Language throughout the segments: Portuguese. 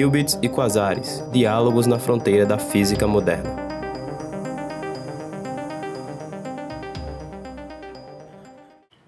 Qubits e quasares, diálogos na fronteira da física moderna.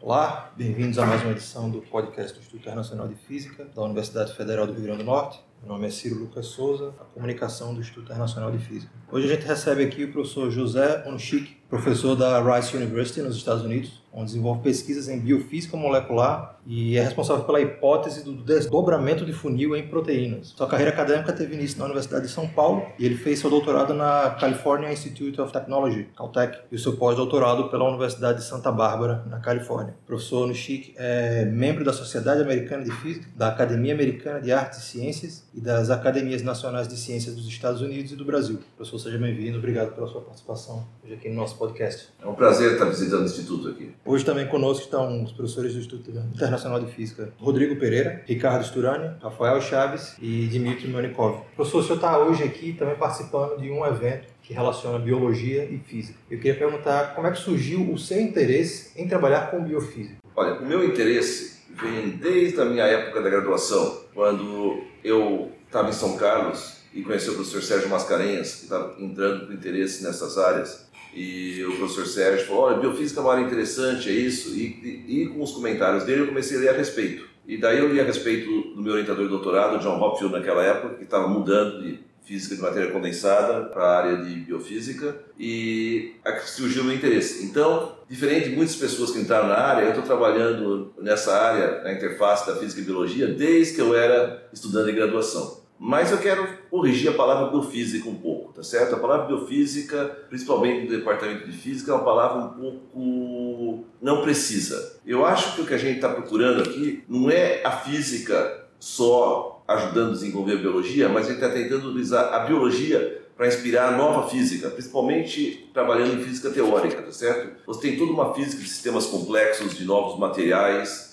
Olá, bem-vindos a mais uma edição do podcast do Instituto Internacional de Física da Universidade Federal do Rio Grande do Norte. Meu nome é Ciro Lucas Souza, a comunicação do Instituto Internacional de Física. Hoje a gente recebe aqui o professor José Onchik, professor da Rice University nos Estados Unidos, onde desenvolve pesquisas em biofísica molecular e é responsável pela hipótese do desdobramento de funil em proteínas. Sua carreira acadêmica teve início na Universidade de São Paulo e ele fez seu doutorado na California Institute of Technology, Caltech, e o seu pós-doutorado pela Universidade de Santa Bárbara, na Califórnia. O professor Nushik é membro da Sociedade Americana de Física, da Academia Americana de Artes e Ciências e das Academias Nacionais de Ciências dos Estados Unidos e do Brasil. Professor, seja bem-vindo. Obrigado pela sua participação hoje aqui no nosso podcast. É um prazer estar visitando o Instituto aqui. Hoje também conosco estão os professores do Instituto Internacional de Física, Rodrigo Pereira, Ricardo Sturani, Rafael Chaves e Dmitry Monikov. Professor, o senhor está hoje aqui também participando de um evento que relaciona biologia e física. Eu queria perguntar como é que surgiu o seu interesse em trabalhar com biofísica? Olha, o meu interesse vem desde a minha época da graduação, quando eu estava em São Carlos e conheci o professor Sérgio Mascarenhas, que estava entrando com interesse nessas áreas e o professor Sérgio falou: olha, biofísica é uma área interessante, é isso. E, e, e, com os comentários dele eu comecei a ler a respeito. E daí eu li a respeito do meu orientador de doutorado, John Hopfield, naquela época, que estava mudando de física de matéria condensada para a área de biofísica e surgiu o meu interesse. Então, diferente de muitas pessoas que entraram na área, eu estou trabalhando nessa área, na interface da física e biologia, desde que eu era estudante de graduação. Mas eu quero corrigir a palavra biofísica um pouco, tá certo? A palavra biofísica, principalmente no departamento de física, é uma palavra um pouco não precisa. Eu acho que o que a gente está procurando aqui não é a física só ajudando a desenvolver a biologia, mas a gente está tentando utilizar a biologia para inspirar a nova física, principalmente trabalhando em física teórica, tá certo? Você tem toda uma física de sistemas complexos, de novos materiais,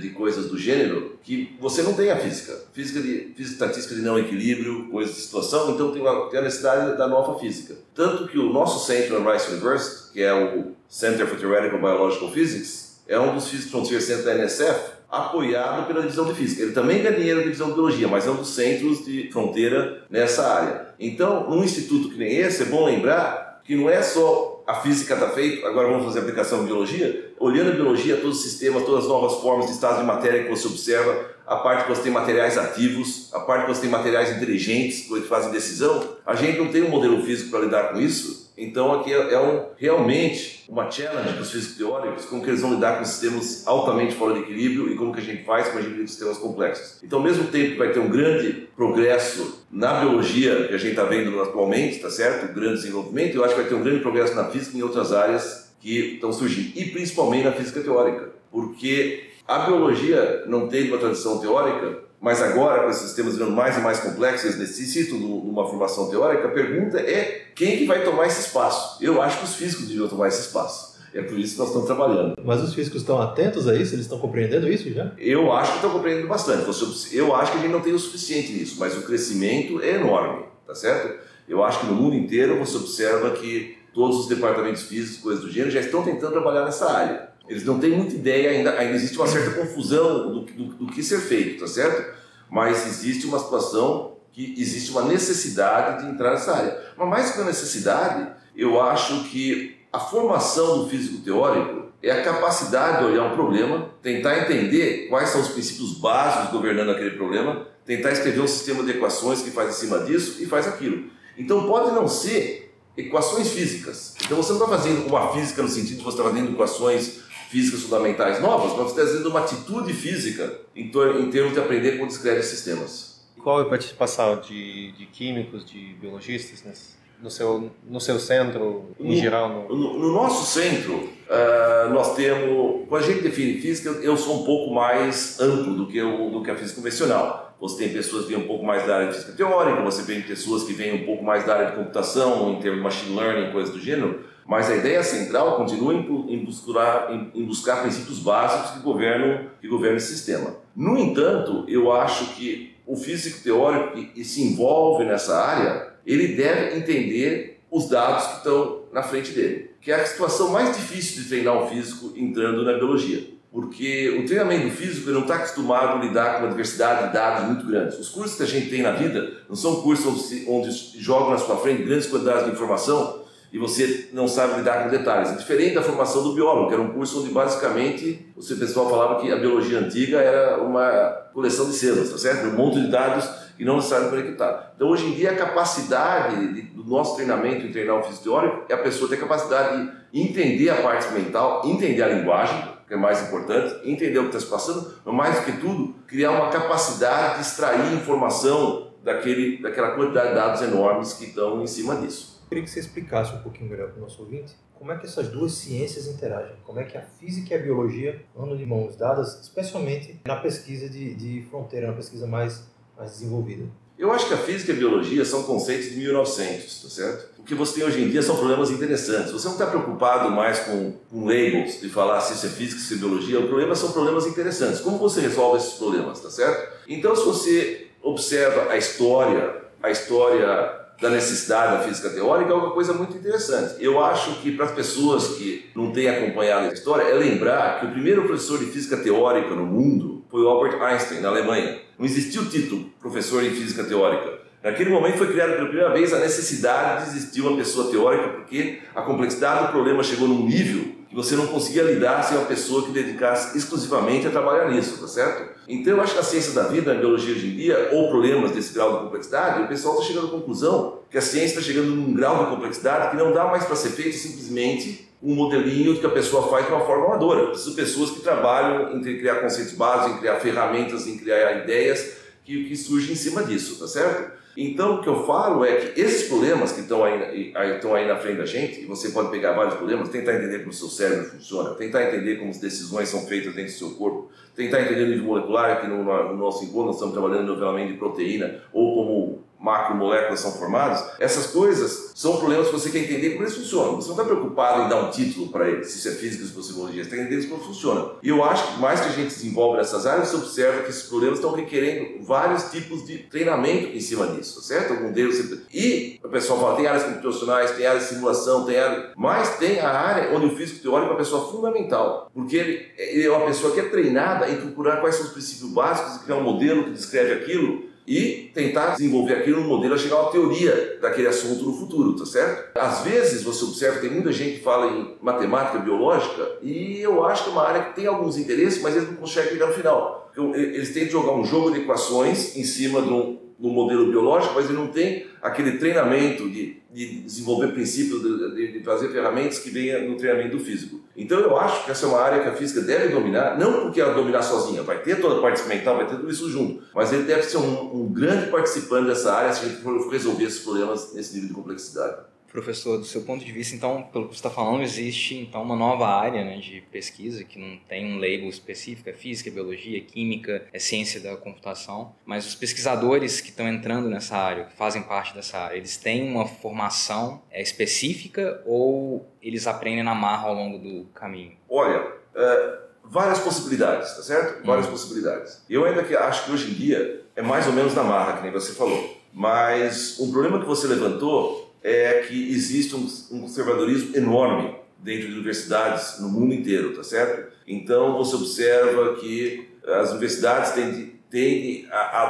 de coisas do gênero que você não tem a física. Física, de, física estatística de não equilíbrio, coisas de situação, então tem, uma, tem a necessidade da nova física. Tanto que o nosso centro na Rice University, que é o Center for Theoretical Biological Physics, é um dos Physics Frontier Center da NSF, apoiado pela divisão de física. Ele também ganha dinheiro da divisão de biologia, mas é um dos centros de fronteira nessa área. Então, num instituto que nem esse, é bom lembrar que não é só a física está feita, agora vamos fazer aplicação em biologia. Olhando a biologia, todos os sistemas, todas as novas formas de estado de matéria que você observa, a parte que você tem materiais ativos, a parte que você tem materiais inteligentes que fazem decisão, a gente não tem um modelo físico para lidar com isso. Então aqui é, é um, realmente uma challenge para os físicos teóricos, como que eles vão lidar com sistemas altamente fora de equilíbrio e como que a gente faz com a gente sistemas complexos. Então ao mesmo tempo que vai ter um grande progresso na biologia que a gente está vendo atualmente, tá certo? Um grande desenvolvimento, eu acho que vai ter um grande progresso na física e em outras áreas que estão surgindo, e principalmente na física teórica, porque a biologia não tem uma tradição teórica, mas agora, com esses sistemas virando mais e mais complexos, eles necessitam de uma formação teórica, a pergunta é quem que vai tomar esse espaço? Eu acho que os físicos deviam tomar esse espaço. É por isso que nós estamos trabalhando. Mas os físicos estão atentos a isso? Eles estão compreendendo isso já? Eu acho que estão compreendendo bastante. Eu acho que a gente não tem o suficiente nisso, mas o crescimento é enorme, tá certo? Eu acho que no mundo inteiro você observa que todos os departamentos físicos, coisas do gênero, já estão tentando trabalhar nessa área. Eles não têm muita ideia ainda, ainda existe uma certa confusão do, do, do que ser feito, tá certo? Mas existe uma situação que existe uma necessidade de entrar nessa área. Mas mais que a necessidade, eu acho que a formação do físico teórico é a capacidade de olhar um problema, tentar entender quais são os princípios básicos governando aquele problema, tentar escrever um sistema de equações que faz em cima disso e faz aquilo. Então pode não ser equações físicas. Então você não está fazendo uma física no sentido de você estar tá fazendo equações físicas fundamentais novas, mas você está fazendo uma atitude física em, em termos de aprender como descreve sistemas. Qual é a participação de, de químicos, de biologistas nesse, no, seu, no seu centro, em no, geral? No... No, no nosso centro, uh, nós temos. Quando a gente define física, eu sou um pouco mais amplo do que, o, do que a física convencional. Você tem pessoas que vêm um pouco mais da área de física teórica, você tem pessoas que vêm um pouco mais da área de computação, em termos de machine learning, coisas do gênero. Mas a ideia central continua em, buscar, em, buscar princípios básicos que governam, que governam esse sistema. No entanto, eu acho que o físico teórico que se envolve nessa área, ele deve entender os dados que estão na frente dele, que é a situação mais difícil de treinar um físico entrando na biologia. porque o treinamento físico não está acostumado a lidar com uma diversidade de dados muito grandes. Os cursos que a gente tem na vida não são cursos onde, jogam na sua frente grandes quantidades de informação e você não sabe lidar com detalhes. É diferente da formação do biólogo, que era um curso onde basicamente o pessoal falava que a biologia antiga era uma coleção de células, tá certo? Um monte de dados e não necessário conectar. Então, hoje em dia, a capacidade de, do nosso treinamento em treinar o teórico é a pessoa ter capacidade de entender a parte mental, entender a linguagem, que é mais importante, entender o que está se passando, mas mais do que tudo, criar uma capacidade de extrair informação daquele, daquela quantidade de dados enormes que estão em cima disso. Eu queria que você explicasse um pouquinho melhor para o nosso ouvinte como é que essas duas ciências interagem, como é que a física e a biologia andam de mãos dadas, especialmente na pesquisa de, de fronteira, na pesquisa mais, mais desenvolvida. Eu acho que a física e a biologia são conceitos de 1900, tá certo? O que você tem hoje em dia são problemas interessantes. Você não está preocupado mais com, com labels, de falar se isso é física, se é biologia. O problema são problemas interessantes. Como você resolve esses problemas, tá certo? Então, se você observa a história, a história da necessidade da física teórica é uma coisa muito interessante. Eu acho que para as pessoas que não têm acompanhado a história, é lembrar que o primeiro professor de física teórica no mundo foi o Albert Einstein, na Alemanha. Não existia o título professor em física teórica. Naquele momento foi criada pela primeira vez a necessidade de existir uma pessoa teórica, porque a complexidade do problema chegou num nível que você não conseguia lidar sem uma pessoa que dedicasse exclusivamente a trabalhar nisso, tá certo? Então eu acho que a ciência da vida, a biologia hoje em dia, ou problemas desse grau de complexidade, o pessoal está chegando à conclusão que a ciência está chegando num grau de complexidade que não dá mais para ser feito simplesmente um modelinho que a pessoa faz de uma forma amadora. Precisa de pessoas que trabalham em criar conceitos básicos, em criar ferramentas, em criar ideias que, que surgem em cima disso, tá certo? Então, o que eu falo é que esses problemas que estão aí, estão aí na frente da gente, e você pode pegar vários problemas, tentar entender como o seu cérebro funciona, tentar entender como as decisões são feitas dentro do seu corpo, tentar entender o nível molecular, que no, no nosso encontro nós estamos trabalhando no nivelamento de proteína, ou como macromoléculas são formadas, essas coisas são problemas que você quer entender como eles funcionam. Você não está preocupado em dar um título para eles, se isso é física, se é biologia, você está entendendo como funciona. E eu acho que mais que a gente desenvolve nessas áreas, você observa que esses problemas estão requerendo vários tipos de treinamento em cima disso, certo? Algum deles. E o pessoal fala, tem áreas computacionais, tem áreas de simulação, tem área. Mas tem a área onde o físico teórico é uma pessoa fundamental, porque ele, ele é uma pessoa que é treinada em procurar quais são os princípios básicos, criar um modelo que descreve aquilo e tentar desenvolver aquilo no modelo a chegar a uma teoria daquele assunto no futuro, tá certo? Às vezes você observa tem muita gente que fala em matemática biológica e eu acho que é uma área que tem alguns interesses, mas eles não conseguem chegar no final. Eles têm de jogar um jogo de equações em cima de um, no modelo biológico, mas ele não tem aquele treinamento de, de desenvolver princípios, de, de, fazer ferramentas que venha no treinamento físico. Então eu acho que essa é uma área que a física deve dominar, não porque ela dominar sozinha, vai ter toda a parte mental, vai ter tudo isso junto, mas ele deve ser um, um grande participante dessa área se a gente for resolver esses problemas nesse nível de complexidade. Professor, do seu ponto de vista, então, pelo que você está falando, existe então uma nova área né, de pesquisa que não tem um label específico, é física, é biologia, é química, é ciência da computação, mas os pesquisadores que estão entrando nessa área, que fazem parte dessa área, eles têm uma formação é, específica ou eles aprendem na marra ao longo do caminho? Olha, é, várias possibilidades, tá certo? Várias hum. possibilidades. Eu ainda que acho que hoje em dia é mais ou menos na marra, que nem você falou. Mas um problema que você levantou é que existe um, um conservadorismo enorme dentro de universidades no mundo inteiro, tá certo? Então você observa que as universidades têm, têm a, a,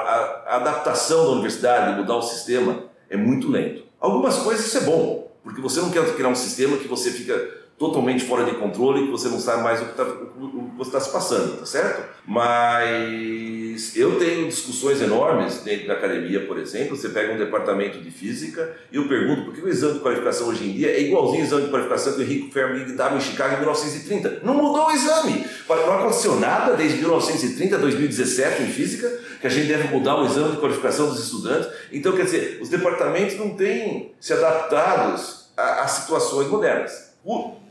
a adaptação da universidade, mudar o sistema, é muito lento. Algumas coisas isso é bom, porque você não quer criar um sistema que você fica totalmente fora de controle, que você não sabe mais o que, tá, o você está se passando, tá certo? Mas eu tenho discussões enormes dentro da academia, por exemplo. Você pega um departamento de física e eu pergunto por que o exame de qualificação hoje em dia é igualzinho ao exame de qualificação que o Henrique Fermi dava em Chicago em 1930. Não mudou o exame. Não aconteceu nada desde 1930 a 2017 em física que a gente deve mudar o exame de qualificação dos estudantes. Então, quer dizer, os departamentos não têm se adaptados às situações modernas.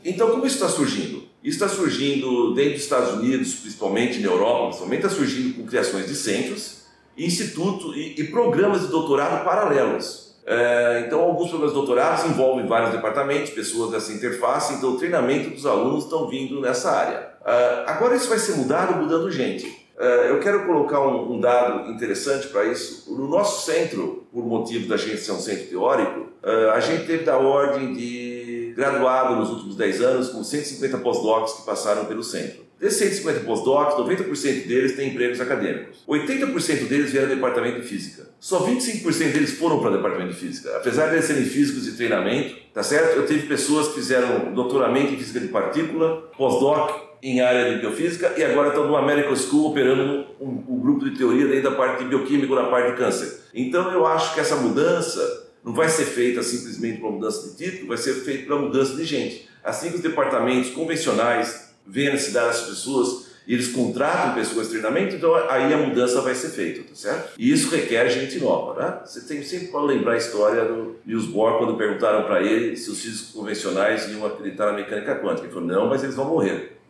Então, como isso está surgindo? Isso está surgindo dentro dos Estados Unidos, principalmente na Europa, principalmente está surgindo com criações de centros, institutos e, e programas de doutorado paralelos. É, então, alguns programas de doutorado envolvem vários departamentos, pessoas dessa interface, então o treinamento dos alunos estão vindo nessa área. É, agora isso vai ser mudado mudando gente. É, eu quero colocar um, dado interessante para isso. No nosso centro, por motivo da gente ser um centro teórico, é, a gente teve da ordem de graduado nos últimos 10 anos com 150 pós-docs que passaram pelo centro. Desses 150 pós-docs, 90% deles têm empregos acadêmicos. 80% deles vieram do departamento de física. Só 25% deles foram para o departamento de física. Apesar de eles serem físicos de treinamento, tá certo? Eu tive pessoas que fizeram doutoramento em física de partícula, pós-doc em área de biofísica e agora estão no American School operando um, um, grupo de teoria dentro da parte de bioquímico na parte de câncer. Então eu acho que essa mudança não vai ser feita simplesmente para mudança de título, vai ser feita para mudança de gente. Assim que os departamentos convencionais veem a necessidade dessas pessoas e eles contratam pessoas de treinamento, então aí a mudança vai ser feita, tá certo? E isso requer gente nova, né? Você tem sempre para lembrar a história do Niels Bohr quando perguntaram para ele se os físicos convencionais iam acreditar na mecânica quântica. Ele falou: não, mas eles vão morrer.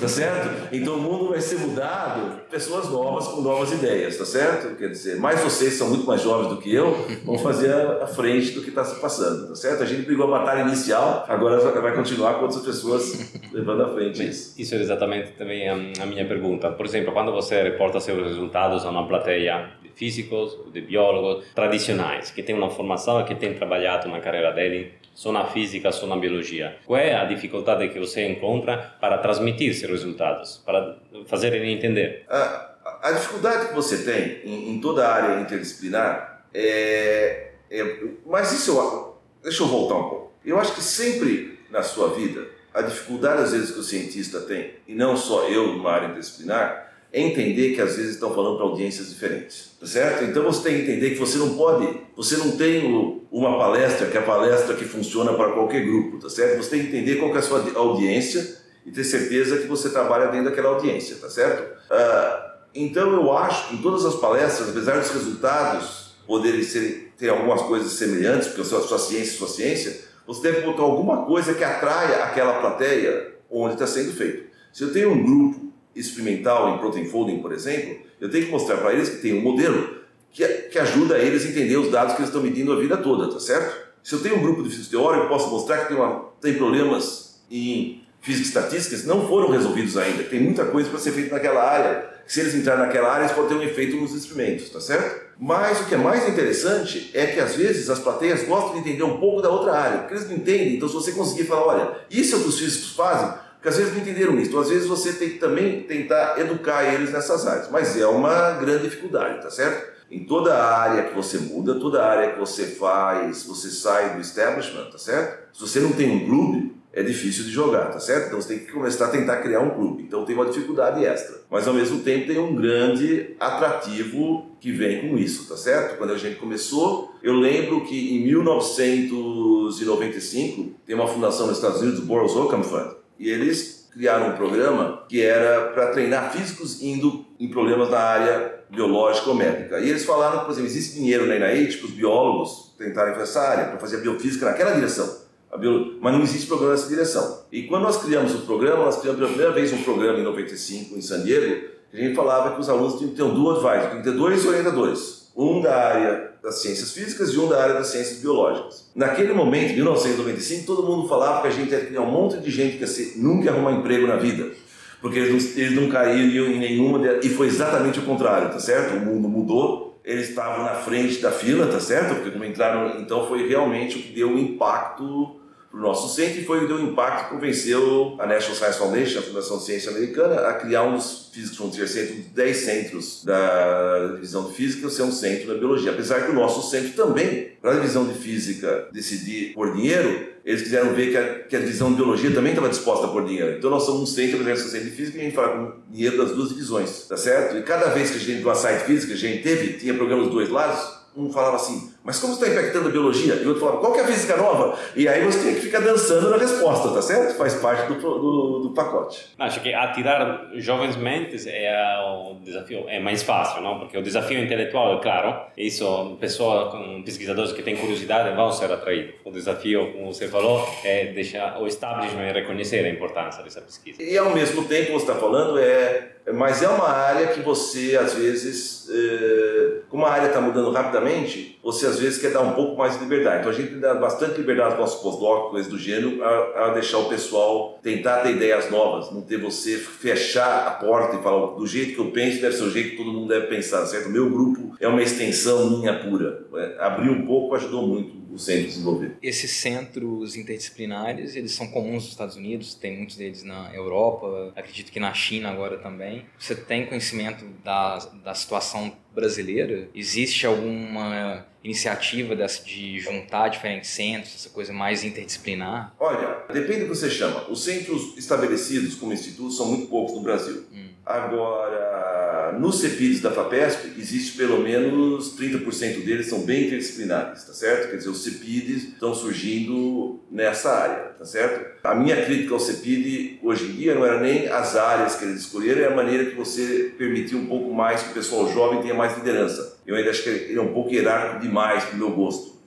Tá certo? Então o mundo vai ser mudado, pessoas novas com novas ideias, tá certo? Quer dizer, mais vocês são muito mais jovens do que eu, vão fazer a, frente do que está se passando, tá certo? A gente brigou a batalha inicial, agora vai continuar com outras pessoas levando à frente isso. Isso é exatamente também a, minha pergunta. Por exemplo, quando você reporta seus resultados a uma plateia de físicos, de biólogos tradicionais, que têm uma formação, que têm trabalhado na carreira dele só na física, só na biologia. Qual é a dificuldade que você encontra para transmitir esses resultados, para fazer ele entender? A, a dificuldade que você tem em, em, toda a área interdisciplinar é, é, Mas isso eu, Deixa eu voltar um pouco. Eu acho que sempre na sua vida, a dificuldade às vezes que o cientista tem, e não só eu numa área interdisciplinar, é entender que às vezes estão falando para audiências diferentes, tá certo? Então você tem que entender que você não pode, você não tem uma palestra que é a palestra que funciona para qualquer grupo, tá certo? Você tem que entender qual é a sua audiência e ter certeza que você trabalha dentro daquela audiência, tá certo? Ah, então eu acho que em todas as palestras, apesar dos resultados poderem ser, ter algumas coisas semelhantes, porque a sua, sua ciência é sua ciência, você deve botar alguma coisa que atraia aquela plateia onde está sendo feito. Se eu tenho um grupo experimental em protein folding, por exemplo, eu tenho que mostrar para eles que tem um modelo que, que ajuda eles a entender os dados que eles estão medindo a vida toda, tá certo? Se eu tenho um grupo de física teórico, eu posso mostrar que tem, uma, tem problemas em física e estatística que não foram resolvidos ainda, tem muita coisa para ser feita naquela área. Se eles entrarem naquela área, eles podem ter um efeito nos experimentos, tá certo? Mas o que é mais interessante é que às vezes as plateias gostam de entender um pouco da outra área, porque eles não entendem. Então, se você conseguir falar, olha, isso é o que os físicos fazem, porque às vezes não entenderam isso. Então, às vezes você tem que também tentar educar eles nessas áreas. Mas é uma grande dificuldade, tá certo? Em toda área que você muda, toda área que você faz, você sai do establishment, tá certo? Se você não tem um clube, é difícil de jogar, tá certo? Então você tem que começar a tentar criar um clube. Então tem uma dificuldade extra. Mas ao mesmo tempo tem um grande atrativo que vem com isso, tá certo? Quando a gente começou, eu lembro que em 1995 tem uma fundação nos Estados Unidos, o Boros Fund, e eles criaram um programa que era para treinar físicos indo em problemas na área biológica ou médica. E eles falaram por exemplo, existe dinheiro na NIH para os biólogos tentarem fazer essa área, para fazer a biofísica naquela direção. Mas não existe programa nessa direção. E quando nós criamos o programa, nós criamos pela primeira vez um programa em 95 em San Diego, que a gente falava que os alunos tinham que ter um dual advisor, tinham que ter dois orientadores. Um da área das ciências físicas e um da área das ciências biológicas. Naquele momento, em 1995, todo mundo falava que a gente ia um monte de gente que ia nunca ia arrumar emprego na vida, porque eles não, eles não caíram em nenhuma. E foi exatamente o contrário, tá certo? O mundo mudou, eles estavam na frente da fila, tá certo? Porque como entraram, então foi realmente o que deu o impacto para o nosso centro e foi o que deu impacto convenceu a National Science Foundation, a Fundação de Ciência Americana, a criar um dos Physics Frontier Center, um dos 10 centros da divisão de física, ser um centro da biologia. Apesar que o nosso centro também, para a divisão de física decidir por dinheiro, eles quiseram ver que a, que a divisão de biologia também estava disposta a pôr dinheiro. Então nós somos um centro da centro de física e a gente fala com dinheiro das duas divisões, tá certo? E cada vez que a gente, uma site física, a gente teve, tinha programa dos dois lados, um falava assim, mas como está impactando a biologia? E o outro falava, qual que é a física nova? E aí você tem que ficar dançando na resposta, tá certo? Faz parte do, do, do pacote. Acho que atirar jovens mentes é o desafio, é mais fácil, não? Porque o desafio intelectual, é claro, isso, pessoas, pesquisadores que têm curiosidade vão ser atraídos. O desafio, como você falou, é deixar o establishment reconhecer a importância dessa pesquisa. E ao mesmo tempo, você está falando, é mas é uma área que você, às vezes, é, como a área está mudando rapidamente, você às vezes quer dar um pouco mais de liberdade. Então a gente dá bastante liberdade aos nossos pós-doc, coisas do gênero, a, a, deixar o pessoal tentar ter ideias novas, não ter você fechar a porta e falar do jeito que eu penso deve ser o jeito que todo mundo deve pensar, certo? O meu grupo é uma extensão minha pura. É, abrir um pouco ajudou muito o centro desenvolver. Esses centros interdisciplinares, eles são comuns nos Estados Unidos, tem muitos deles na Europa, acredito que na China agora também. Você tem conhecimento da, da situação brasileira? Existe alguma iniciativa dessa de juntar diferentes centros, essa coisa mais interdisciplinar? Olha, depende do que você chama. Os centros estabelecidos como instituto são muito poucos no Brasil. Hum. Agora, nos CEPIDs da FAPESP, existe pelo menos 30% deles são bem interdisciplinares, tá certo? Quer dizer, os CEPIDs estão surgindo nessa área, tá certo? A minha crítica ao CEPID hoje em dia não era nem as áreas que eles escolheram, é a maneira que você permitiu um pouco mais que o pessoal jovem tenha mais liderança. Eu ainda acho que ele é um pouco hierárquico demais para o meu gosto,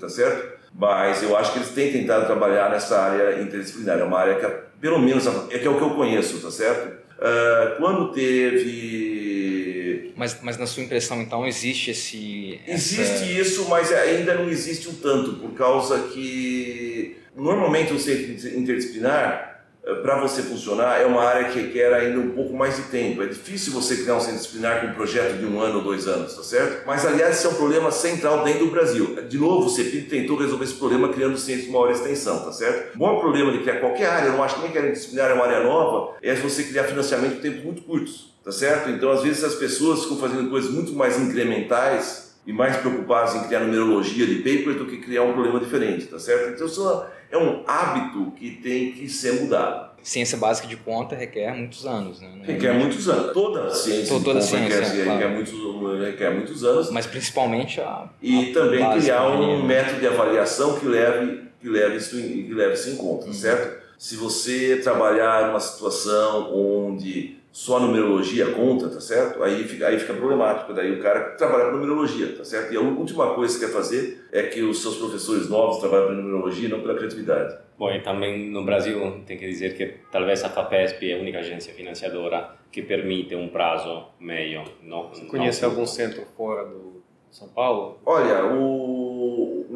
tá certo? Mas eu acho que eles têm tentado trabalhar nessa área interdisciplinar. É uma área que, pelo menos, é que é o que eu conheço, tá certo? Uh, quando teve. Mas, mas na sua impressão, então, existe esse. Essa... Existe isso, mas ainda não existe um tanto, por causa que normalmente o centro interdisciplinar eh, para você funcionar é uma área que requer ainda um pouco mais de tempo. É difícil você criar um centro disciplinar com um projeto de um ano ou dois anos, tá certo? Mas aliás, esse é um problema central dentro do Brasil. De novo, o CEPID tentou resolver esse problema criando centros de maior extensão, tá certo? O bom problema de criar qualquer área, eu não acho nem que a disciplinar é uma área nova, é você criar financiamento em tempos muito curtos, tá certo? Então, às vezes, as pessoas ficam fazendo coisas muito mais incrementais e mais preocupadas em criar numerologia de paper do que criar um problema diferente, tá certo? Então, isso é um hábito que tem que ser mudado. Ciência básica de conta requer muitos anos, né? É requer muitos anos. Toda ciência toda, toda ciência, requer, claro. requer, muitos, requer muitos anos. Mas principalmente a. E a também criar um método de avaliação que leve, que leve, isso, que leve isso em conta, uhum. certo? Se você trabalhar numa situação onde só a numerologia conta, tá certo? Aí fica, aí fica problemático. Daí o cara trabalha com numerologia, tá certo? E a última coisa que você quer fazer é que os seus professores novos trabalhem com numerologia, não pela criatividade. Bom, e também no Brasil tem que dizer que talvez a FAPESP é a única agência financiadora que permite um prazo meio. Não, Você conhece não, algum centro fora do São Paulo? Olha, o,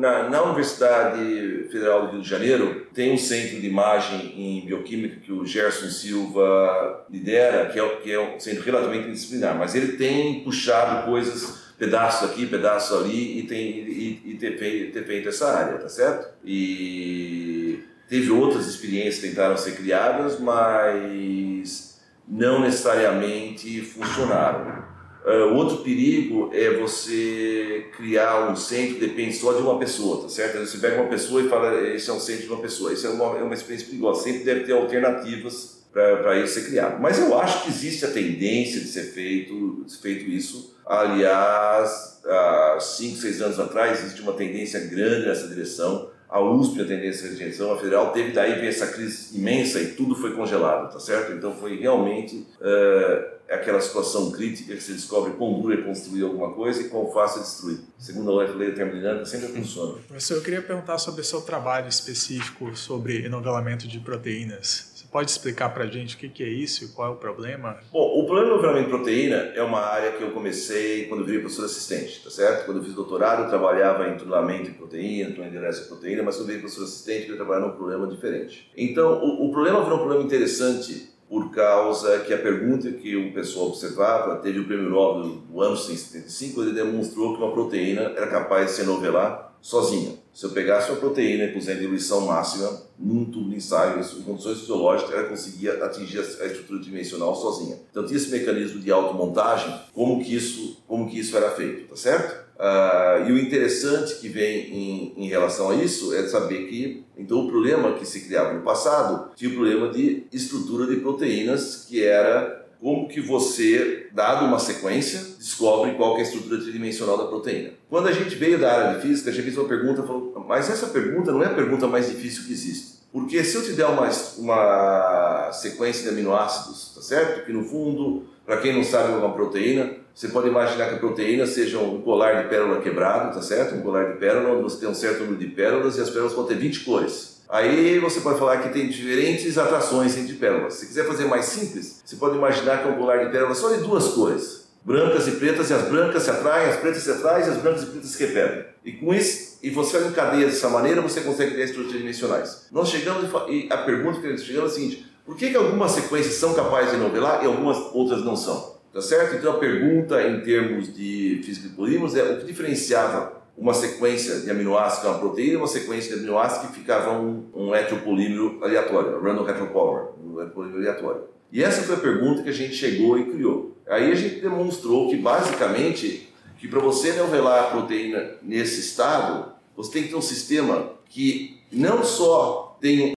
na, na Universidade Federal do Rio de Janeiro tem um centro de imagem em bioquímica que o Gerson Silva lidera, que é, que é um centro relativamente disciplinar, mas ele tem puxado coisas pedaços aqui, pedaços ali e, tem, e, e ter, ter feito essa área, tá certo? E teve outras experiências que tentaram ser criadas, mas não necessariamente funcionaram. Uh, outro perigo é você criar um centro que depende só de uma pessoa, tá certo? Você pega uma pessoa e fala, esse é um centro de uma pessoa. Isso é uma, é uma experiência perigosa. Sempre deve ter alternativas para isso ser criado. Mas eu acho que existe a tendência de ser feito, feito isso. Aliás, há 5, 6 anos atrás, existe uma tendência grande nessa direção. A USP, a tendência de direção, a federal, teve daí ver essa crise imensa e tudo foi congelado, tá certo? Então foi realmente uh, aquela situação crítica que se descobre quão duro é construir alguma coisa e quão fácil é destruir. Segundo a lei termodinâmica, sempre funciona. Professor, eu queria perguntar sobre o seu trabalho específico sobre enovelamento de proteínas pode explicar para a gente o que, que, é isso e qual é o problema? Bom, o problema do nivelamento de proteína é uma área que eu comecei quando virei professor assistente, tá certo? Quando eu fiz doutorado, eu trabalhava em tunelamento de proteína, tunelamento de proteína, mas quando virei professor assistente, eu trabalhava num problema diferente. Então, o, o problema virou um problema interessante por causa que a pergunta que o pessoal observava, teve o prêmio Nobel do ano 75, ele demonstrou que uma proteína era capaz de se enovelar sozinha. Se eu pegasse uma proteína e pusesse em diluição máxima num tubo de ensaio, em condições fisiológicas, ela conseguia atingir a estrutura dimensional sozinha. Então tinha esse mecanismo de automontagem, como que isso, como que isso era feito, tá certo? Uh, e o interessante que vem em, em, relação a isso é saber que então o problema que se criava no passado tinha o problema de estrutura de proteínas que era como que você, dado uma sequência, descobre qual é a estrutura tridimensional da proteína. Quando a gente veio da área de física, a gente fez uma pergunta, falou, mas essa pergunta não é a pergunta mais difícil que existe. Porque se eu te der uma, uma sequência de aminoácidos, tá certo? Que no fundo, para quem não sabe é uma proteína, você pode imaginar que a proteína seja um colar de pérola quebrado, tá certo? Um colar de pérola, onde você tem um certo número de pérolas e as pérolas vão ter 20 cores. Aí você pode falar que tem diferentes atrações entre pérolas. Se quiser fazer mais simples, você pode imaginar que é um colar de pérolas só de duas cores, brancas e pretas, e as brancas se atraem, as pretas se atraem, e as brancas e pretas se repetem. E com isso, e você faz em cadeia dessa maneira, você consegue ter estruturas dimensionais. Nós chegamos, e a pergunta que nós chegamos é a seguinte, por que, que algumas sequências são capazes de novelar e algumas outras não são? Tá certo? Então a pergunta em termos de física de polímeros é o que diferenciava uma sequência de aminoácidos, que é uma proteína, uma sequência de aminoácidos que ficava um, um heteropolímero aleatório, random heteropower, um heteropolímero aleatório. E essa foi a pergunta que a gente chegou e criou. Aí a gente demonstrou que, basicamente, que para você nivelar a proteína nesse estado, você tem que ter um sistema que não só tem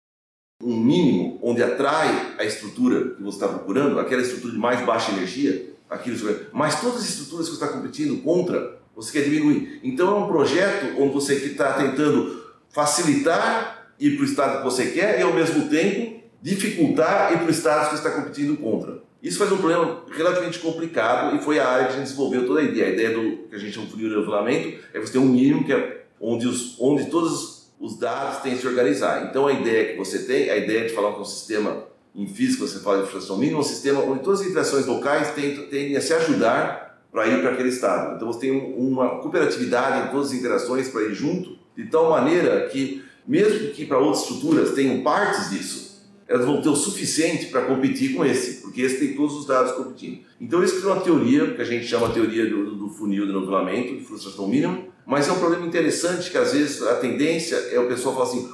um mínimo onde atrai a estrutura que você está procurando, aquela estrutura de mais baixa energia, aquilo, mas todas as estruturas que você está competindo contra, você quer diminuir. Então é um projeto onde você está tentando facilitar ir para o estado que você quer e ao mesmo tempo dificultar ir para o estado que você está competindo contra. Isso faz um problema relativamente complicado e foi a área que a gente desenvolveu toda a ideia. A ideia do que a gente chama de nivelamento é você ter um mínimo que é onde, os, onde todos os dados têm que se organizar. Então a ideia que você tem, a ideia de falar com um sistema em física, você fala de frustração mínima, um sistema onde todas as interações locais tendem a se ajudar para ir para aquele estado. Então você tem uma cooperatividade em todas as interações para ir junto, de tal maneira que, mesmo que para outras estruturas tenham partes disso, elas vão ter o suficiente para competir com esse, porque esse tem todos os dados competindo. Então isso criou uma teoria, que a gente chama a teoria do, do funil de nivelamento, de frustração mínima, mas é um problema interessante que às vezes a tendência é o pessoal falar assim,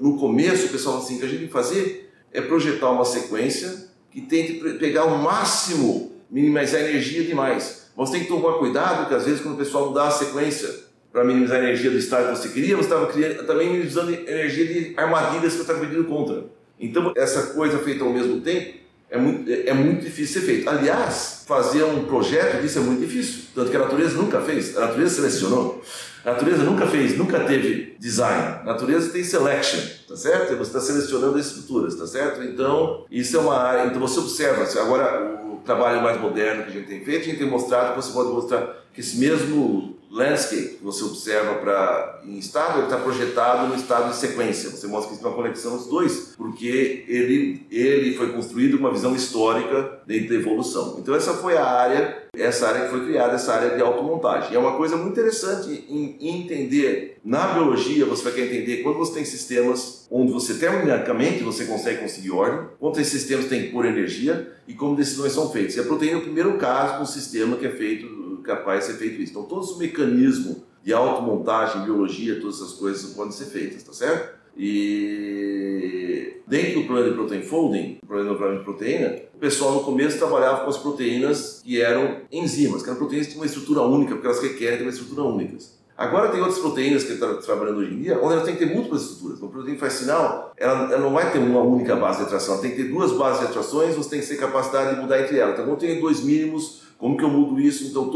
no começo o pessoal fala assim, o que a gente tem que fazer é projetar uma sequência que tente pegar o máximo, minimizar a energia demais. Mas tem que tomar cuidado que às vezes quando o pessoal mudar a sequência para minimizar a energia do estado que você queria, você estava também minimizando energia de armadilhas que você está pedindo contra. Então, essa coisa feita ao mesmo tempo é muito, é, é muito difícil ser feito. Aliás, fazer um projeto disso é muito difícil. Tanto que a natureza nunca fez. A natureza selecionou. A natureza nunca fez, nunca teve design. A natureza tem selection, tá certo? Você está selecionando as estruturas, tá certo? Então, isso é uma área. Então, você observa. Agora, trabalho mais moderno que a gente tem feito, a gente tem mostrado que você pode mostrar que esse mesmo landscape que você observa para em estado, ele está projetado no estado de sequência. Você mostra que existe uma conexão dos dois, porque ele, ele foi construído com uma visão histórica dentro da evolução. Então essa foi a área, essa área que foi criada, essa área de automontagem. É uma coisa muito interessante em, entender, na biologia você vai querer entender quando você tem sistemas onde você termodinamicamente você consegue conseguir ordem, quanto esses sistemas têm que pôr energia e como decisões são feitas. E a proteína é o primeiro caso de um sistema que é feito capaz de ser feito isso. Então, todos os mecanismos de automontagem, biologia, todas essas coisas podem ser feitas, tá certo? E dentro do problema de protein folding, o problema de proteína, o pessoal no começo trabalhava com as proteínas que eram enzimas, que eram proteínas que tinham uma estrutura única, porque elas requerem uma estrutura única. Agora tem outras proteínas que estão trabalhando hoje em dia, onde elas têm que ter múltiplas estruturas. Uma proteína faz sinal, ela, ela, não vai ter uma única base de atração, ela tem que ter duas bases de atrações, você tem que ter capacidade de mudar entre elas. Então, tem dois mínimos como que eu mudo isso? Então,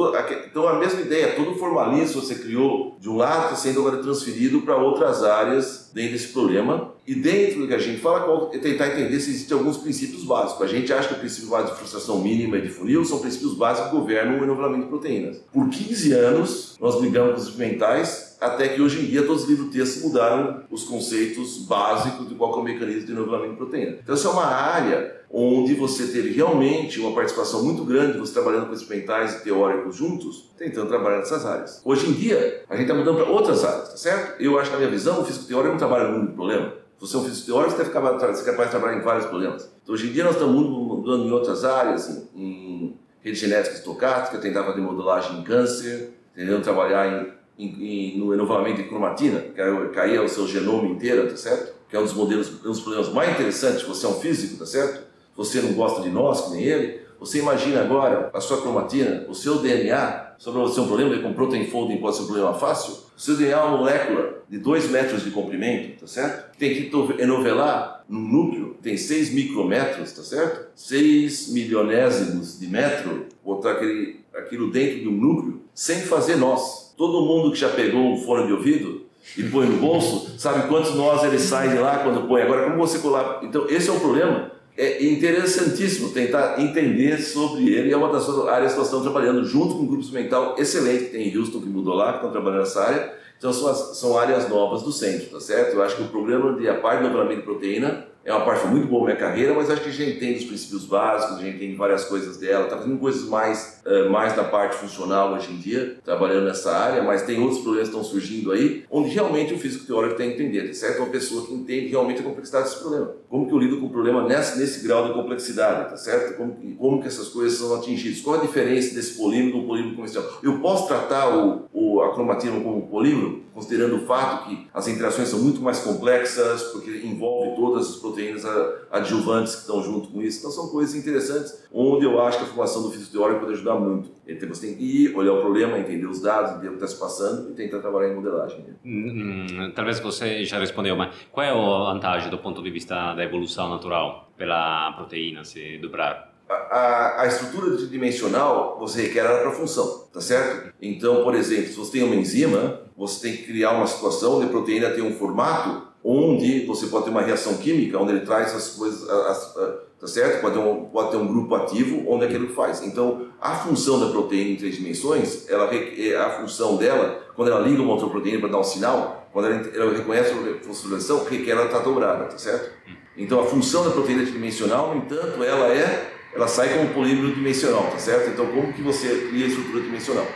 então a mesma ideia, todo o formalismo você criou de um lado está sendo agora transferido para outras áreas dentro desse problema. E dentro do que a gente fala, é tentar entender se existem alguns princípios básicos. A gente acha que o princípio básico de frustração mínima e de funil são princípios básicos que governam o enovelamento de proteínas. Por 15 anos, nós brigamos com os experimentais até que hoje em dia todos os livros textos mudaram os conceitos básicos de qual é o mecanismo de enovelamento de proteína. Então, essa é uma área onde você teve realmente uma participação muito grande, você trabalhando com experimentais e teóricos juntos, tentando trabalhar nessas áreas. Hoje em dia, a gente está mudando para outras áreas, tá certo? Eu acho que, na minha visão, o físico teórico não trabalha no único problema. Se você é um físico teórico, você ser capaz de trabalhar em vários problemas. Então, hoje em dia, nós estamos mudando em outras áreas, em, rede genética estocástica, tentava de modelagem em câncer, tentando trabalhar em, em, em, no enovelamento de cromatina, que é cair o seu genoma inteiro, tá certo? Que é um dos modelos, um dos problemas mais interessantes, você é um físico, tá certo? Você não gosta de nós, que nem ele, você imagina agora a sua cromatina, o seu DNA, sobre você um problema com protein folding pode ser um problema fácil, o seu DNA é uma molécula de 2 metros de comprimento, tá certo? Tem que enovelar no núcleo, tem 6 micrometros, tá certo? 6 milionésimos de metro, botar aquele, aquilo dentro de um núcleo, sem fazer nós. Todo mundo que já pegou um fone de ouvido e põe no bolso, sabe quantos nós ele sai de lá quando põe. Agora, como você colar... Então, esse é o problema é interessantíssimo tentar entender sobre ele. É uma das áreas que nós estamos trabalhando junto com um grupo mental excelente que tem em Houston, que mudou lá, que estão trabalhando nessa área. Então são, as, são áreas novas do centro, tá certo? Eu acho que o problema de a parte do nivelamento de proteína é uma parte muito boa da minha carreira, mas acho que a gente entende os princípios básicos, a gente entende várias coisas dela, está fazendo coisas mais, uh, mais da parte funcional hoje em dia, trabalhando nessa área, mas tem outros problemas que estão surgindo aí, onde realmente o físico teórico tem que entender, certo? Uma pessoa que entende realmente a complexidade desse problema. Como que eu lido com o problema nesse, nesse grau de complexidade, tá certo? Como, como que essas coisas são atingidas? Qual a diferença desse polímero do polímero convencional? Eu posso tratar o, o, a cromatina como polímero, considerando o fato que as interações são muito mais complexas, porque envolve todas as proteínas adjuvantes que estão junto com isso. Então são coisas interessantes, onde eu acho que a formação do físico teórico pode ajudar muito. Então você tem que ir, olhar o problema, entender os dados, entender o que está se passando e tentar trabalhar em modelagem. Hum, hum, talvez você já respondeu, mas qual é a vantagem do ponto de vista da evolução natural pela proteína se dobrar? A, a, estrutura tridimensional você requer ela para função, tá certo? Então, por exemplo, se você tem uma enzima, você tem que criar uma situação onde a proteína tem um formato onde você pode ter uma reação química, onde ele traz as coisas, as, as, tá certo? Pode ter, um, pode ter um grupo ativo onde aquilo faz. Então, a função da proteína em três dimensões, ela, é, a função dela, quando ela liga uma outra proteína para dar um sinal, quando ela, ela reconhece a fosforilação, requer ela estar dobrada, tá certo? Então, a função da proteína tridimensional, no entanto, ela é, ela sai como polímero dimensional, tá certo? Então, como que você cria a estrutura dimensional?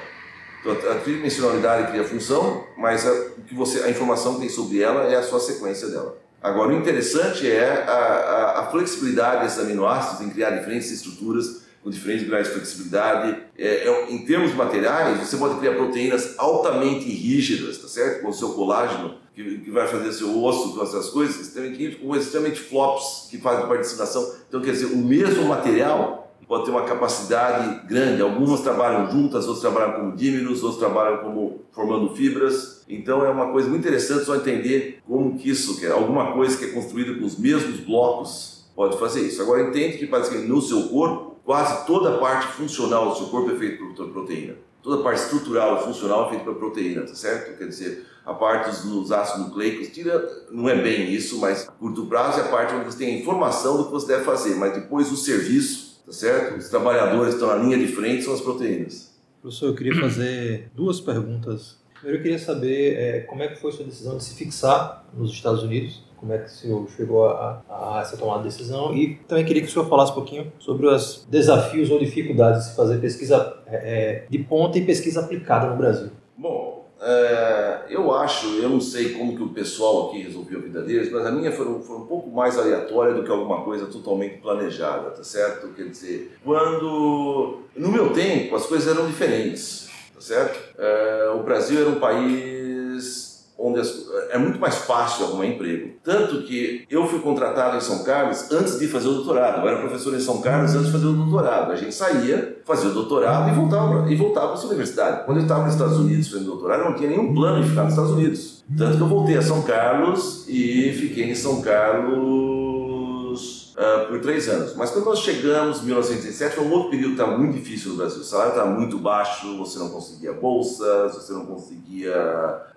Então, a tridimensionalidade cria a função, mas a, o que você, a informação que tem sobre ela é a sua sequência dela. Agora, o interessante é a, a, a flexibilidade desses aminoácidos em criar diferentes estruturas com diferentes graus de flexibilidade. É, é, em termos materiais, você pode criar proteínas altamente rígidas, tá certo? Com o seu colágeno, que, que vai fazer seu osso, com essas coisas, extremamente, extremamente flops, que fazem participação. Então, quer dizer, o mesmo material pode ter uma capacidade grande. Algumas trabalham juntas, outras trabalham como dímeros, outros trabalham como formando fibras. Então é uma coisa muito interessante só entender como que isso, que é alguma coisa que é construída com os mesmos blocos, pode fazer isso. Agora entende que basicamente no seu corpo, quase toda a parte funcional do seu corpo é feita por proteína. Toda a parte estrutural e funcional é feita por proteína, tá certo? Quer dizer, a parte dos ácidos nucleicos, tira, não é bem isso, mas curto prazo é a parte onde você tem a informação do que você deve fazer, mas depois o serviço tá certo? Os trabalhadores estão na linha de frente, são as proteínas. Professor, eu queria fazer duas perguntas. Primeiro, eu queria saber é, como é que foi sua decisão de se fixar nos Estados Unidos, como é que o senhor chegou a, a, essa tomada de decisão e também queria que o senhor falasse um pouquinho sobre os desafios ou dificuldades de se fazer pesquisa é, é de ponta e pesquisa aplicada no Brasil. É, eu acho, eu não sei como que o pessoal aqui resolveu a vida deles, mas a minha foi, foi um pouco mais aleatória do que alguma coisa totalmente planejada, tá certo? Quer dizer, quando no meu tempo as coisas eram diferentes, tá certo? É, o Brasil era um país onde é muito mais fácil arrumar emprego. Tanto que eu fui contratado em São Carlos antes de fazer o doutorado. Eu era professor em São Carlos antes de fazer o doutorado. A gente saía, fazia o doutorado e voltava, e voltava para a universidade. Quando eu estava nos Estados Unidos fazendo doutorado, eu não tinha nenhum plano de ficar nos Estados Unidos. Tanto que eu voltei a São Carlos e fiquei em São Carlos uh, por três anos. Mas quando nós chegamos em 1907, foi um outro período que estava muito difícil no Brasil. O salário estava muito baixo, você não conseguia bolsas, você não conseguia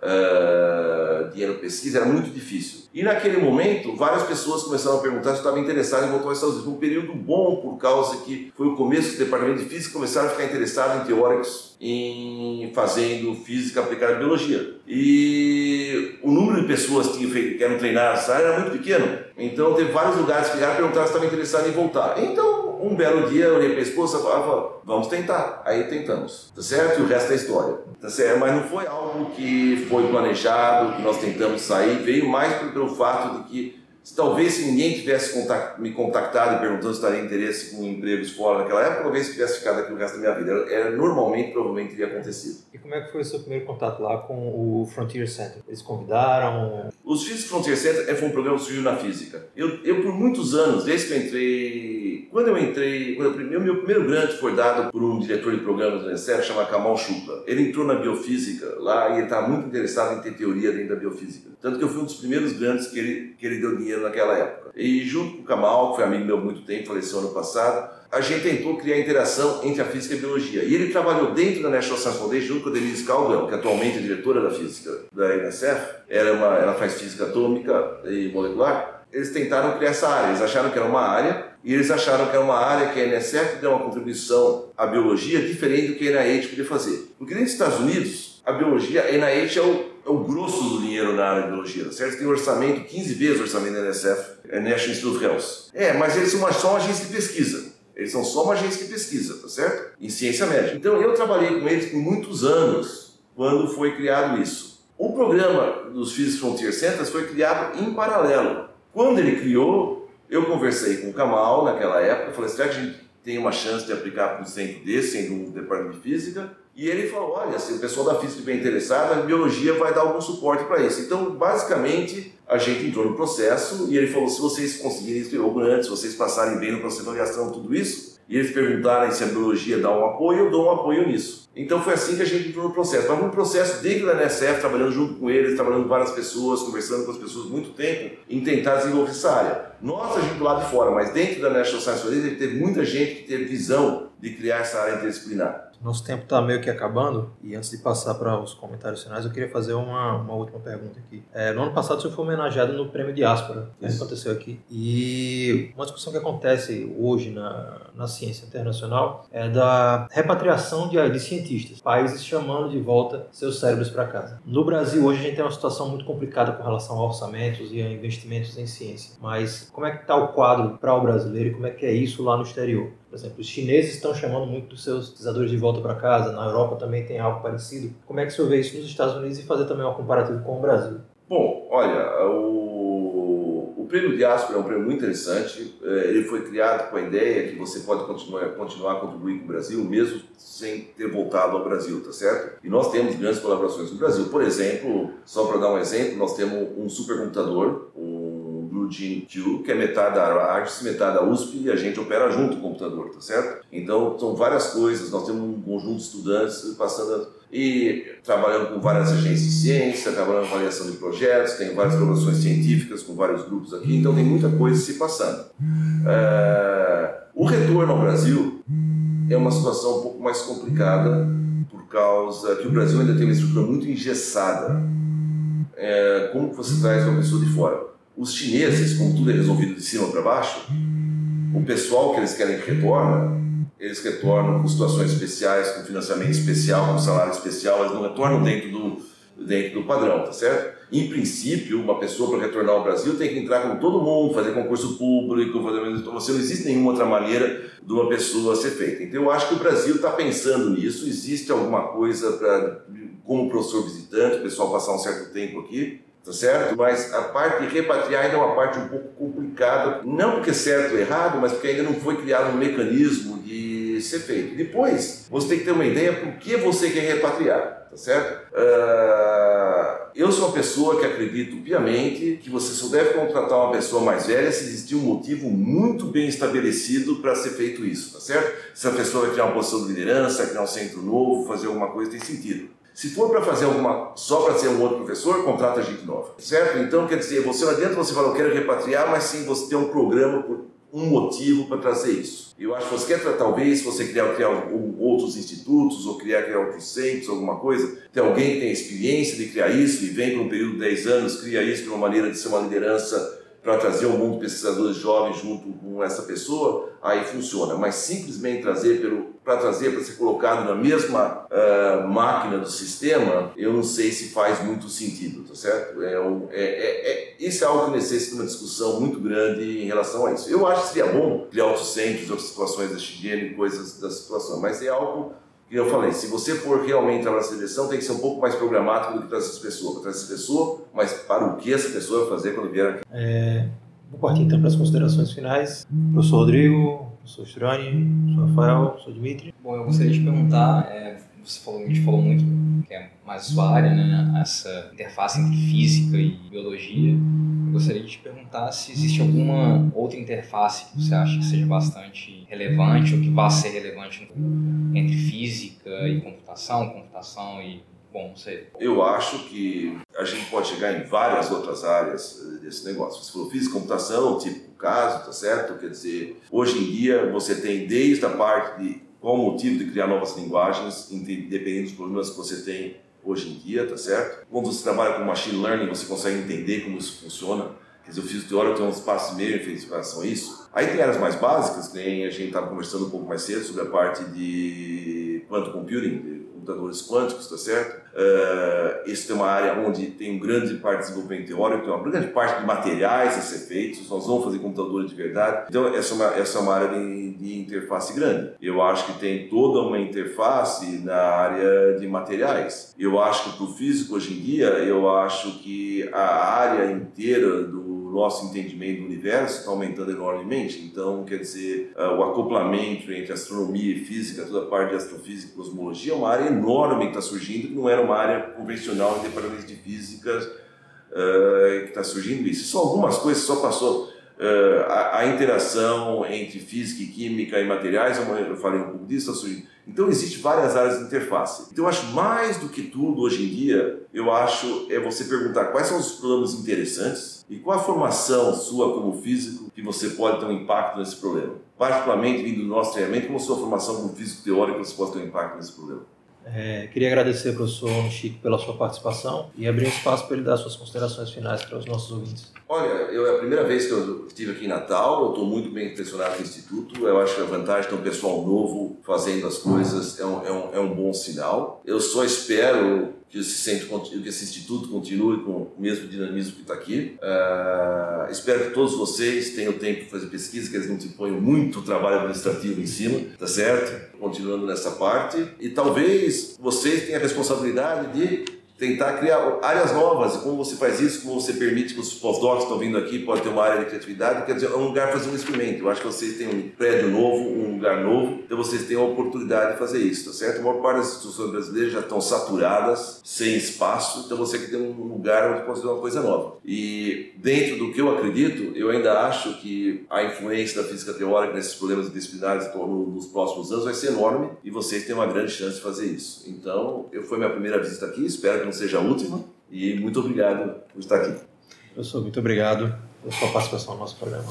uh, dinheiro pesquisa, era muito difícil. E naquele momento, várias pessoas começaram a perguntar se estavam interessadas em voltar aos Estados Unidos. Foi um período bom por causa que foi o começo do departamento de física começaram a ficar interessados em teóricos em fazendo física aplicada à biologia. E o número de pessoas que queriam treinar era muito pequeno. Então teve vários lugares que ligaram perguntaram se estavam interessados em voltar. Então, um belo dia eu olhei para a esposa e falava, vamos tentar. Aí tentamos, tá certo? E o resto é história, tá certo? Mas não foi algo que foi planejado, que nós tentamos sair, veio mais pelo fato de que Talvez se ninguém tivesse contact, me contactado e perguntando se estaria interesse com empregos fora naquela época, talvez tivesse ficado aqui o resto da minha vida. Era, era, normalmente, provavelmente teria acontecido. E como é que foi o seu primeiro contato lá com o Frontier Center? Eles convidaram? Os Físicos Frontier Center é, foi um programa que surgiu na física. Eu, eu, por muitos anos, desde que eu entrei... Quando eu entrei... Quando eu, meu, primeiro grande foi dado por um diretor de programas do NSF chamado Kamal Shukla. Ele entrou na biofísica lá e ele estava muito interessado em ter teoria dentro da biofísica. Tanto que eu fui um dos primeiros grandes que ele, que ele deu dinheiro naquela época. E junto com o Kamal, que foi amigo meu há muito tempo, faleceu ano passado, a gente tentou criar interação entre a física e a biologia. E ele trabalhou dentro da National Science Foundation junto com a Denise Caldwell, que atualmente é diretora da física da NSF. Ela, é uma, ela faz física atômica e molecular. Eles tentaram criar essa área. Eles acharam que era uma área e eles acharam que era uma área que a NSF deu uma contribuição à biologia diferente do que a NIH podia fazer. Porque dos Estados Unidos, a biologia, a NIH é o é o grosso do dinheiro na área de biologia, certo? Tem um orçamento, 15 vezes o orçamento da NSF é National Institute of Health. É, mas eles são uma, só uma agência de pesquisa. Eles são só uma agência de pesquisa, tá certo? Em ciência médica. Então eu trabalhei com eles por muitos anos quando foi criado isso. O programa dos Physics Frontier Centers foi criado em paralelo. Quando ele criou, eu conversei com o Kamal naquela época, falei, será que a gente tem uma chance de aplicar para um centro desse, sendo um departamento de física? E ele falou, olha, se o pessoal da física estiver interessado, a biologia vai dar algum suporte para isso. Então, basicamente, a gente entrou no processo e ele falou: se vocês conseguirem escrever antes, se vocês passarem bem no processo de avaliação, tudo isso, e eles perguntarem se a biologia dá um apoio, eu dou um apoio nisso. Então foi assim que a gente entrou no processo. Mas um processo dentro da NSF, trabalhando junto com eles, trabalhando com várias pessoas, conversando com as pessoas muito tempo, em tentar desenvolver essa área. Nós, a gente do lado de fora, mas dentro da National Science Foundation, teve muita gente que teve visão de criar essa área interdisciplinar. Nosso tempo está meio que acabando e antes de passar para os comentários finais, eu queria fazer uma, uma última pergunta aqui. É, no ano passado você foi homenageado no Prêmio Diáspora, que Isso. aconteceu aqui. E uma discussão que acontece hoje na, na ciência internacional é da repatriação de, de cientistas, países chamando de volta seus cérebros para casa. No Brasil, hoje a gente tem uma situação muito complicada com relação a orçamentos e a investimentos em ciência. Mas como é que está o quadro para o brasileiro e como é que é isso lá no exterior? Por exemplo, os chineses estão chamando muito dos seus pesquisadores de volta para casa, na Europa também tem algo parecido. Como é que o senhor vê isso nos Estados Unidos e fazer também um comparativo com o Brasil? Bom, olha, o, o prêmio Diáspora é um prêmio muito interessante. É, ele foi criado com a ideia que você pode continuar, continuar a contribuir com o Brasil, mesmo sem ter voltado ao Brasil, tá certo? E nós temos grandes colaborações no Brasil. Por exemplo, só para dar um exemplo, nós temos um supercomputador, Gene Q, que é metade da ARGS, metade da USP, e a gente opera junto o computador, tá certo? Então, são várias coisas. Nós temos um conjunto de estudantes passando e trabalhando com várias agências de ciência, trabalhando com avaliação de projetos, tem várias colaborações científicas com vários grupos aqui, então tem muita coisa se passando. É... O retorno ao Brasil é uma situação um pouco mais complicada por causa que o Brasil ainda tem uma estrutura muito engessada. É... Como você traz uma pessoa de fora? Os chineses, como tudo é resolvido de cima para baixo, o pessoal que eles querem que retorne, eles retornam com situações especiais, com financiamento especial, com salário especial, eles não retornam dentro do, dentro do padrão, tá certo? Em princípio, uma pessoa para retornar ao Brasil tem que entrar com todo mundo, fazer concurso público, fazer então você não existe nenhuma outra maneira de uma pessoa ser feita. Então eu acho que o Brasil está pensando nisso. Existe alguma coisa para, como professor visitante, o pessoal passar um certo tempo aqui tá certo? Mas a parte de repatriar ainda é uma parte um pouco complicada, não porque é certo ou errado, mas porque ainda não foi criado um mecanismo de ser feito. Depois, você tem que ter uma ideia por que você quer repatriar, tá certo? Uh, eu sou uma pessoa que acredito piamente que você só deve contratar uma pessoa mais velha se existir um motivo muito bem estabelecido para ser feito isso, tá certo? Se a pessoa vai criar uma posição de liderança, criar um centro novo, fazer alguma coisa, tem sentido. Se for para fazer alguma só para ser um outro professor, contrata gente nova, certo? Então quer dizer, você não adianta você falar eu quero repatriar, mas sim você ter um programa por um motivo para trazer isso. Eu acho que você quer talvez você criar, criar outros institutos ou criar, criar outros centros, alguma coisa, tem alguém que tem experiência de criar isso e vem por um período de 10 anos, cria isso de uma maneira de ser uma liderança para trazer um mundo de pesquisadores jovens junto com essa pessoa, aí funciona. Mas simplesmente trazer para trazer para ser colocado na mesma uh, máquina do sistema, eu não sei se faz muito sentido, tá certo? É, é, é, é, isso é algo que necessita uma discussão muito grande em relação a isso. Eu acho que seria bom criar outros centros, outras situações da higiene, coisas da situação, mas é algo que eu falei, se você for realmente trabalhar na seleção, tem que ser um pouco mais programático do que para essas pessoas. Para trazer essa pessoa, mas para o que essa pessoa vai fazer quando vier aqui. É, vou partir então para as considerações finais. Professor Rodrigo, professor Strani, professor Rafael, professor Dimitri. Bom, eu gostaria de perguntar, é, você falou, a gente falou muito que é mais a sua área, né, essa interface entre física e biologia. Eu gostaria de te perguntar se existe alguma outra interface que você acha que seja bastante relevante ou que vá ser relevante entre física e computação, computação e bom, sei. Eu acho que a gente pode chegar em várias outras áreas desse negócio. Você falou física computação, tipo caso, tá certo? Quer dizer, hoje em dia você tem desde a parte de qual o motivo de criar novas linguagens, dependendo dos problemas que você tem hoje em dia, tá certo? Quando você trabalha com machine learning, você consegue entender como isso funciona. Quer dizer, o físico teórico tem um espaço e meio em relação a isso. Aí tem áreas mais básicas, que nem a gente estava conversando um pouco mais cedo sobre a parte de quantum computing, computadores quânticos, tá certo? Uh, isso é uma área onde tem grande parte de desenvolvimento teórico, tem uma grande parte de materiais a ser feitos, nós vamos fazer computadores de verdade. Então, essa é uma, essa é uma área de, de interface grande. Eu acho que tem toda uma interface na área de materiais. Eu acho que para o físico, hoje em dia, eu acho que a área inteira do nosso entendimento do universo está aumentando enormemente. Então, quer dizer, uh, o acoplamento entre astronomia e física, toda a parte de astrofísica e cosmologia, é uma área enorme que está surgindo, que não era uma área convencional em departamentos de física uh, que está surgindo isso. São algumas coisas, só passou Uh, a, a, interação entre física e química e materiais, eu falei um pouco disso, surgindo. Então, existe várias áreas de interface. Então, eu acho mais do que tudo hoje em dia, eu acho é você perguntar quais são os problemas interessantes e qual a formação sua como físico que você pode ter um impacto nesse problema. Particularmente vindo do nosso treinamento, como sua formação como físico teórico você pode ter um impacto nesse problema. É, queria agradecer ao professor Chico pela sua participação e abrir um espaço para ele dar suas considerações finais para os nossos ouvintes. Olha, eu, é a primeira vez que eu estive aqui em Natal, eu estou muito bem impressionado com o Instituto. Eu acho que a vantagem de um pessoal novo fazendo as coisas é um, é um, é um bom sinal. Eu só espero que esse, centro, que esse instituto continue com o mesmo dinamismo que está aqui. Uh, espero que todos vocês tenham tempo de fazer pesquisa, que eles não te ponham muito trabalho administrativo em cima, tá certo? Continuando nessa parte. E talvez vocês tenham a responsabilidade de tentar criar áreas novas. Como você faz isso, como você permite que os pós-docs estão vindo aqui, pode ter uma área de criatividade, quer dizer, é um lugar para fazer um experimento. Eu acho que vocês têm um prédio novo, um lugar novo, então vocês têm a oportunidade de fazer isso, tá certo? A maior parte das instituições brasileiras já estão saturadas, sem espaço, então você quer ter um lugar onde fazer uma coisa nova. E dentro do que eu acredito, eu ainda acho que a influência da física teórica nesses problemas disciplinares nos próximos anos vai ser enorme e vocês têm uma grande chance de fazer isso. Então, eu foi minha primeira visita aqui, espero que não seja a última. E muito obrigado por estar aqui. Professor, muito obrigado pela sua participação no nosso programa.